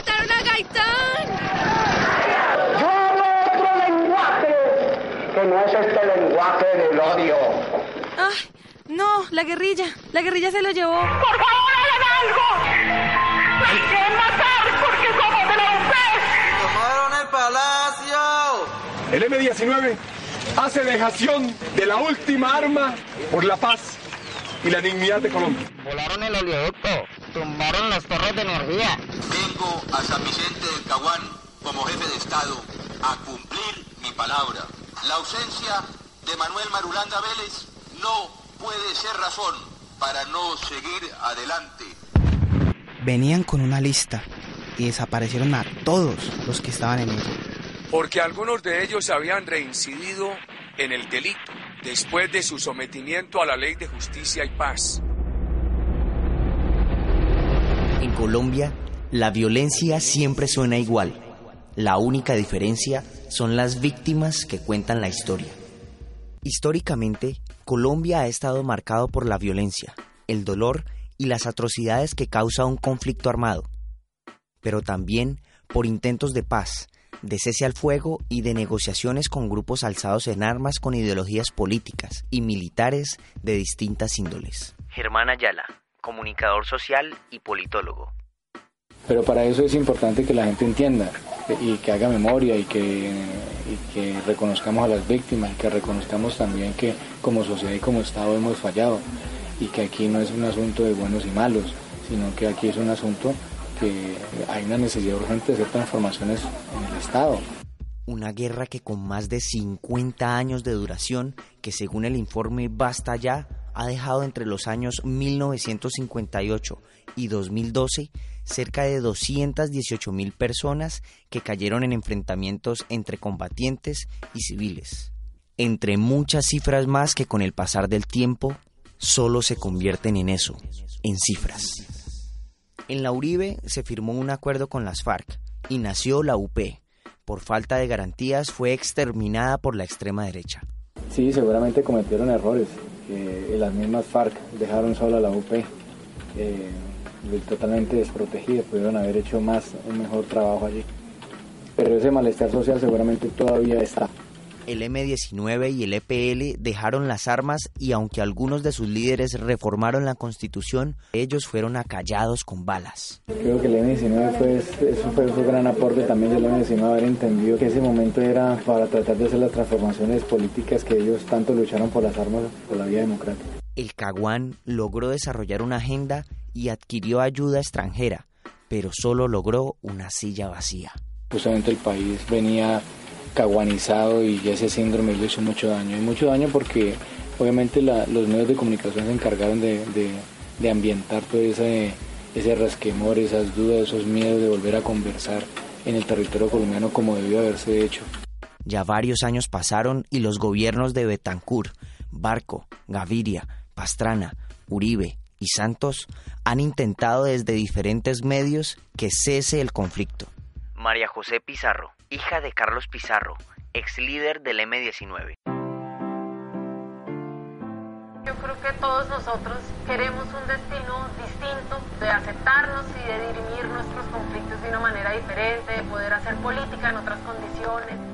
mataron a Gaitán! Yo hablo otro lenguaje, que no es este lenguaje del odio. ¡Ay! No, la guerrilla. La guerrilla se lo llevó. ¡Por favor, hagan algo! ¡Nos quieren matar porque somos de la UP! ¡Tomaron el palacio! El M-19 hace dejación de la última arma por la paz y la dignidad de Colombia. Volaron el oleoducto, tumbaron las torres de energía. Vengo a San Vicente del Caguán como jefe de Estado a cumplir mi palabra. La ausencia de Manuel Marulanda Vélez no puede ser razón para no seguir adelante. Venían con una lista y desaparecieron a todos los que estaban en ella. Porque algunos de ellos habían reincidido en el delito después de su sometimiento a la ley de justicia y paz. En Colombia, la violencia siempre suena igual. La única diferencia son las víctimas que cuentan la historia. Históricamente, Colombia ha estado marcado por la violencia, el dolor y las atrocidades que causa un conflicto armado, pero también por intentos de paz, de cese al fuego y de negociaciones con grupos alzados en armas con ideologías políticas y militares de distintas índoles. Germán Ayala, comunicador social y politólogo. Pero para eso es importante que la gente entienda y que haga memoria y que, y que reconozcamos a las víctimas y que reconozcamos también que como sociedad y como Estado hemos fallado y que aquí no es un asunto de buenos y malos, sino que aquí es un asunto que hay una necesidad urgente de hacer transformaciones en el Estado. Una guerra que con más de 50 años de duración, que según el informe Basta Ya, ha dejado entre los años 1958 y 2012 cerca de 218 mil personas que cayeron en enfrentamientos entre combatientes y civiles. Entre muchas cifras más que con el pasar del tiempo solo se convierten en eso, en cifras. En la Uribe se firmó un acuerdo con las FARC y nació la UP. Por falta de garantías fue exterminada por la extrema derecha. Sí, seguramente cometieron errores. Eh, las mismas FARC dejaron sola a la UP. Eh, totalmente desprotegida, pudieron haber hecho más, un mejor trabajo allí. Pero ese malestar social seguramente todavía está. El M-19 y el EPL dejaron las armas y aunque algunos de sus líderes reformaron la constitución, ellos fueron acallados con balas. Creo que el M-19 fue, eso fue un gran aporte también del M-19 haber entendido que ese momento era para tratar de hacer las transformaciones políticas que ellos tanto lucharon por las armas, por la vía democrática. El Caguán logró desarrollar una agenda y adquirió ayuda extranjera, pero solo logró una silla vacía. Justamente el país venía caguanizado y ese síndrome le hizo mucho daño. Y mucho daño porque obviamente los medios de comunicación se encargaron de, ambientar todo ese, ese rasquemor, esas dudas, esos miedos de volver a conversar en el territorio colombiano como debió haberse hecho. Ya varios años pasaron y los gobiernos de Betancur, Barco, Gaviria, Pastrana, Uribe y Santos han intentado desde diferentes medios que cese el conflicto. María José Pizarro, hija de Carlos Pizarro, ex líder del M-19. Yo creo que todos nosotros queremos un destino distinto, de aceptarnos y de dirimir nuestros conflictos de una manera diferente, de poder hacer política en otras condiciones.